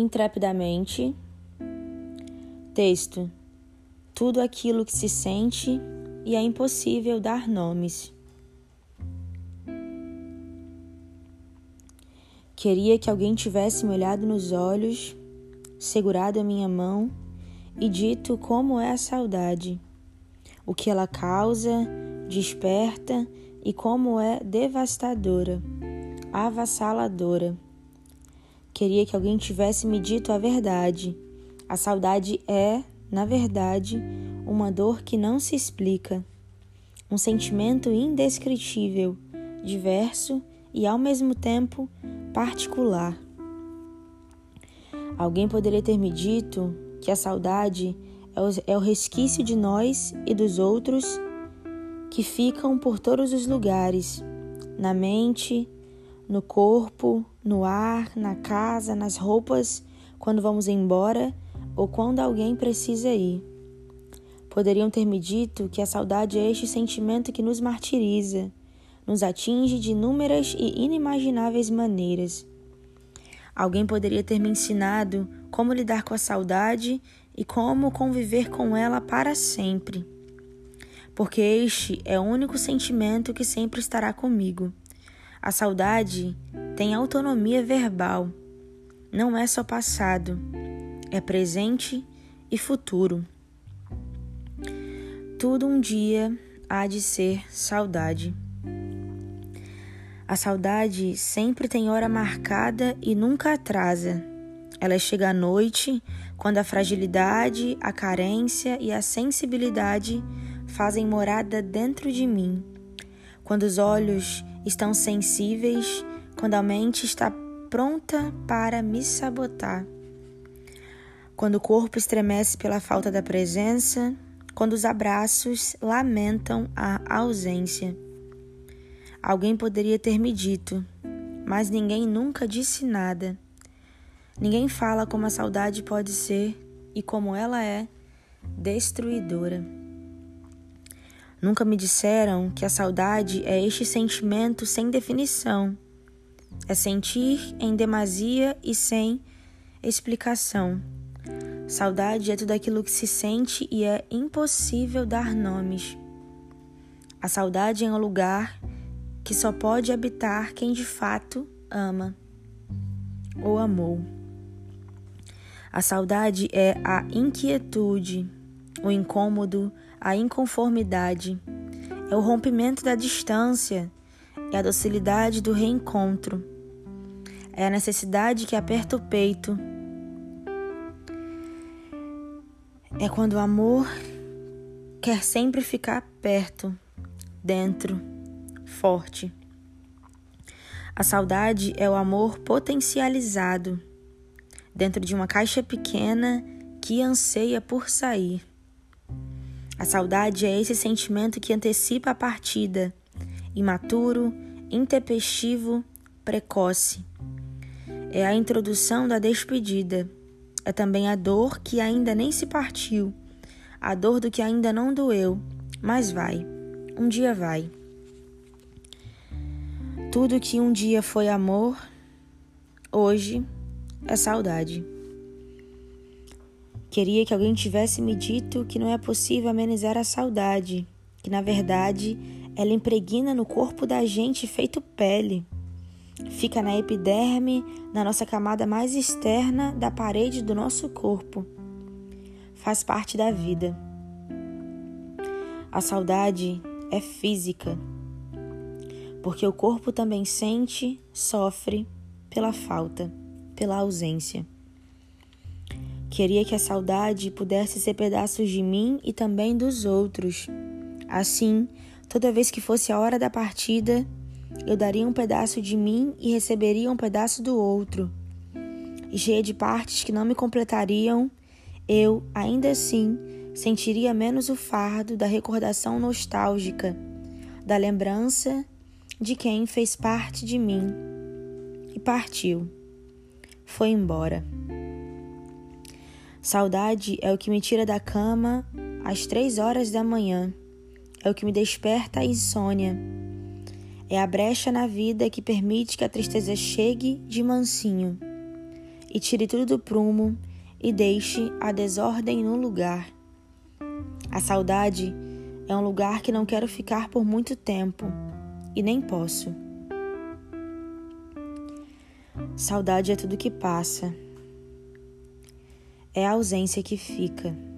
intrepidamente. Texto: Tudo aquilo que se sente e é impossível dar nomes. Queria que alguém tivesse me olhado nos olhos, segurado a minha mão e dito como é a saudade, o que ela causa, desperta e como é devastadora, avassaladora. Queria que alguém tivesse me dito a verdade. A saudade é, na verdade, uma dor que não se explica, um sentimento indescritível, diverso e ao mesmo tempo particular. Alguém poderia ter me dito que a saudade é o resquício de nós e dos outros que ficam por todos os lugares na mente, no corpo, no ar, na casa, nas roupas, quando vamos embora ou quando alguém precisa ir. Poderiam ter me dito que a saudade é este sentimento que nos martiriza, nos atinge de inúmeras e inimagináveis maneiras. Alguém poderia ter me ensinado como lidar com a saudade e como conviver com ela para sempre. Porque este é o único sentimento que sempre estará comigo. A saudade tem autonomia verbal. Não é só passado, é presente e futuro. Tudo um dia há de ser saudade. A saudade sempre tem hora marcada e nunca atrasa. Ela chega à noite, quando a fragilidade, a carência e a sensibilidade fazem morada dentro de mim. Quando os olhos estão sensíveis quando a mente está pronta para me sabotar. Quando o corpo estremece pela falta da presença, quando os abraços lamentam a ausência. Alguém poderia ter me dito, mas ninguém nunca disse nada. Ninguém fala como a saudade pode ser e como ela é destruidora. Nunca me disseram que a saudade é este sentimento sem definição. É sentir em demasia e sem explicação. Saudade é tudo aquilo que se sente e é impossível dar nomes. A saudade é um lugar que só pode habitar quem de fato ama ou amou. A saudade é a inquietude, o incômodo, a inconformidade, é o rompimento da distância, é a docilidade do reencontro, é a necessidade que aperta o peito, é quando o amor quer sempre ficar perto, dentro, forte. A saudade é o amor potencializado dentro de uma caixa pequena que anseia por sair. A saudade é esse sentimento que antecipa a partida, imaturo, intempestivo, precoce. É a introdução da despedida. É também a dor que ainda nem se partiu, a dor do que ainda não doeu, mas vai, um dia vai. Tudo que um dia foi amor, hoje é saudade. Queria que alguém tivesse me dito que não é possível amenizar a saudade, que na verdade ela impregna no corpo da gente feito pele. Fica na epiderme, na nossa camada mais externa da parede do nosso corpo. Faz parte da vida. A saudade é física, porque o corpo também sente, sofre pela falta, pela ausência. Queria que a saudade pudesse ser pedaços de mim e também dos outros. Assim, toda vez que fosse a hora da partida, eu daria um pedaço de mim e receberia um pedaço do outro. E cheia de partes que não me completariam, eu, ainda assim, sentiria menos o fardo da recordação nostálgica, da lembrança de quem fez parte de mim e partiu. Foi embora. Saudade é o que me tira da cama às três horas da manhã, é o que me desperta a insônia. É a brecha na vida que permite que a tristeza chegue de mansinho. e tire tudo do prumo e deixe a desordem no lugar. A saudade é um lugar que não quero ficar por muito tempo e nem posso. Saudade é tudo que passa, é a ausência que fica.